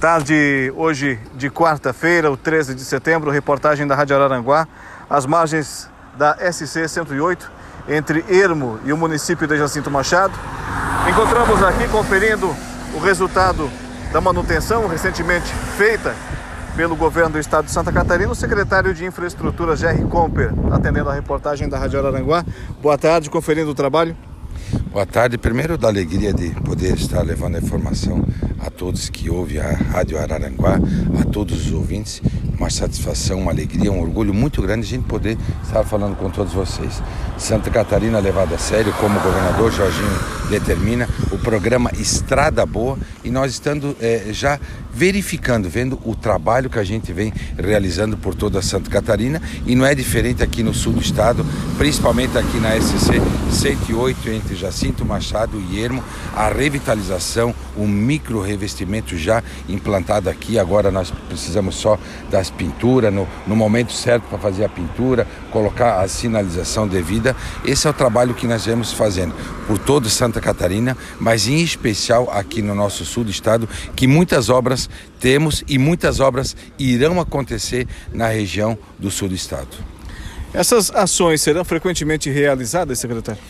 Tarde hoje de quarta-feira, o 13 de setembro, reportagem da Rádio Araranguá, às margens da SC 108, entre Ermo e o município de Jacinto Machado. Encontramos aqui conferindo o resultado da manutenção recentemente feita pelo governo do estado de Santa Catarina, o secretário de Infraestrutura, Jerry Comper, atendendo a reportagem da Rádio Araranguá. Boa tarde, conferindo o trabalho. Boa tarde. Primeiro, da alegria de poder estar levando a informação a todos que ouvem a Rádio Araranguá, a todos os ouvintes. Uma satisfação, uma alegria, um orgulho muito grande a gente poder estar falando com todos vocês. Santa Catarina levada a sério, como o governador Jorginho determina, o programa Estrada Boa e nós estando é, já verificando, vendo o trabalho que a gente vem realizando por toda Santa Catarina. E não é diferente aqui no sul do estado, principalmente aqui na SC 108 entre Jacinto Machado e Ermo, a revitalização, o micro revestimento já implantado aqui. Agora nós precisamos só das pinturas, no, no momento certo para fazer a pintura, colocar a sinalização devida. Esse é o trabalho que nós vemos fazendo por toda Santa Catarina, mas em especial aqui no nosso sul do estado, que muitas obras temos e muitas obras irão acontecer na região do sul do estado. Essas ações serão frequentemente realizadas, secretário?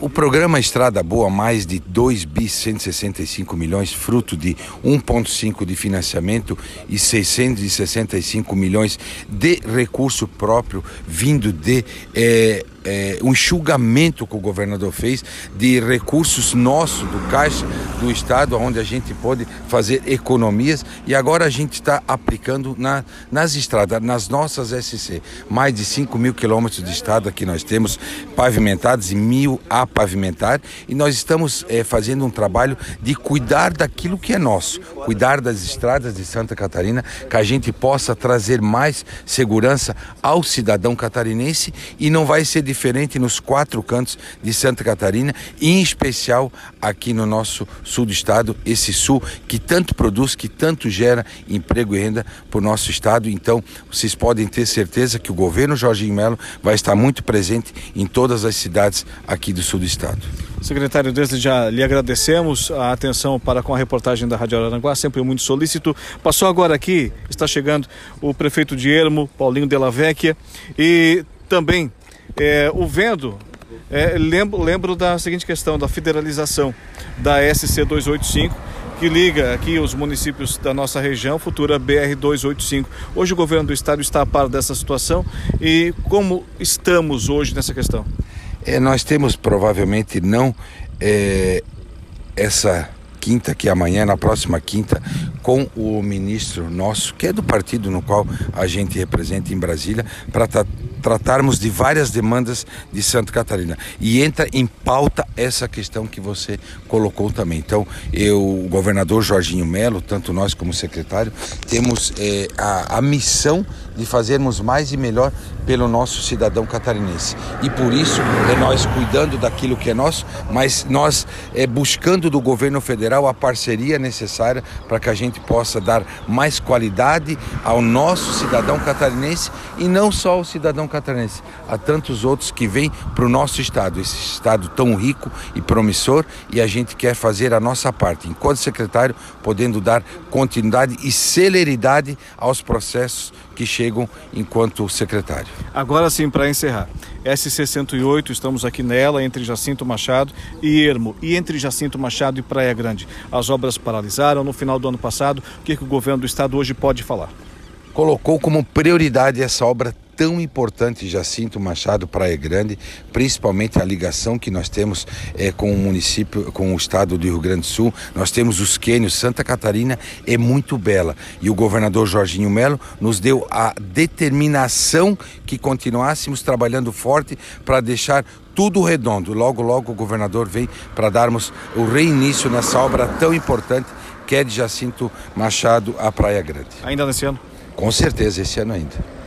O programa Estrada Boa, mais de 2 bi 165 milhões, fruto de 1,5 de financiamento e 665 milhões de recurso próprio vindo de eh, é, um enxugamento que o governador fez de recursos nossos do Caixa do Estado, onde a gente pode fazer economias e agora a gente está aplicando na, nas estradas, nas nossas SC. Mais de 5 mil quilômetros de estrada que nós temos pavimentados e mil a pavimentar e nós estamos é, fazendo um trabalho de cuidar daquilo que é nosso, cuidar das estradas de Santa Catarina, que a gente possa trazer mais segurança ao cidadão catarinense e não vai ser diferente nos quatro cantos de Santa Catarina, em especial aqui no nosso sul do estado, esse sul que tanto produz, que tanto gera emprego e renda para o nosso estado. Então, vocês podem ter certeza que o governo Jorginho Melo vai estar muito presente em todas as cidades aqui do sul do estado. Secretário, desde já lhe agradecemos a atenção para com a reportagem da Rádio Aranguá, sempre muito solícito. Passou agora aqui, está chegando o prefeito de Ermo, Paulinho Della Vecchia, e também é, o vendo, é, lembro, lembro da seguinte questão, da federalização da SC 285, que liga aqui os municípios da nossa região, futura BR 285. Hoje o governo do estado está a par dessa situação e como estamos hoje nessa questão? É, nós temos provavelmente não é, essa quinta, que é amanhã, na próxima quinta, com o ministro nosso, que é do partido no qual a gente representa em Brasília, para tratarmos de várias demandas de Santa Catarina. E entra em pauta essa questão que você colocou também. Então, eu, o governador Jorginho Melo, tanto nós como secretário, temos é, a, a missão de fazermos mais e melhor pelo nosso cidadão catarinense. E por isso é nós cuidando daquilo que é nosso, mas nós é, buscando do governo federal a parceria necessária para que a gente possa dar mais qualidade ao nosso cidadão catarinense e não só o cidadão catarinense, a tantos outros que vêm para o nosso estado, esse estado tão rico e promissor, e a gente quer fazer a nossa parte, enquanto secretário, podendo dar continuidade e celeridade aos processos que chegam enquanto secretário. Agora sim, para encerrar, S68, estamos aqui nela, entre Jacinto Machado e Ermo, e entre Jacinto Machado e Praia Grande. As obras paralisaram no final do ano passado. O que, que o governo do estado hoje pode falar? Colocou como prioridade essa obra tão importante Jacinto Machado Praia Grande, principalmente a ligação que nós temos é, com o município, com o estado do Rio Grande do Sul. Nós temos os quênios, Santa Catarina é muito bela e o governador Jorginho Melo nos deu a determinação que continuássemos trabalhando forte para deixar tudo redondo. Logo, logo o governador vem para darmos o reinício nessa obra tão importante que é de Jacinto Machado à Praia Grande. Ainda nesse ano? Com certeza, esse ano ainda.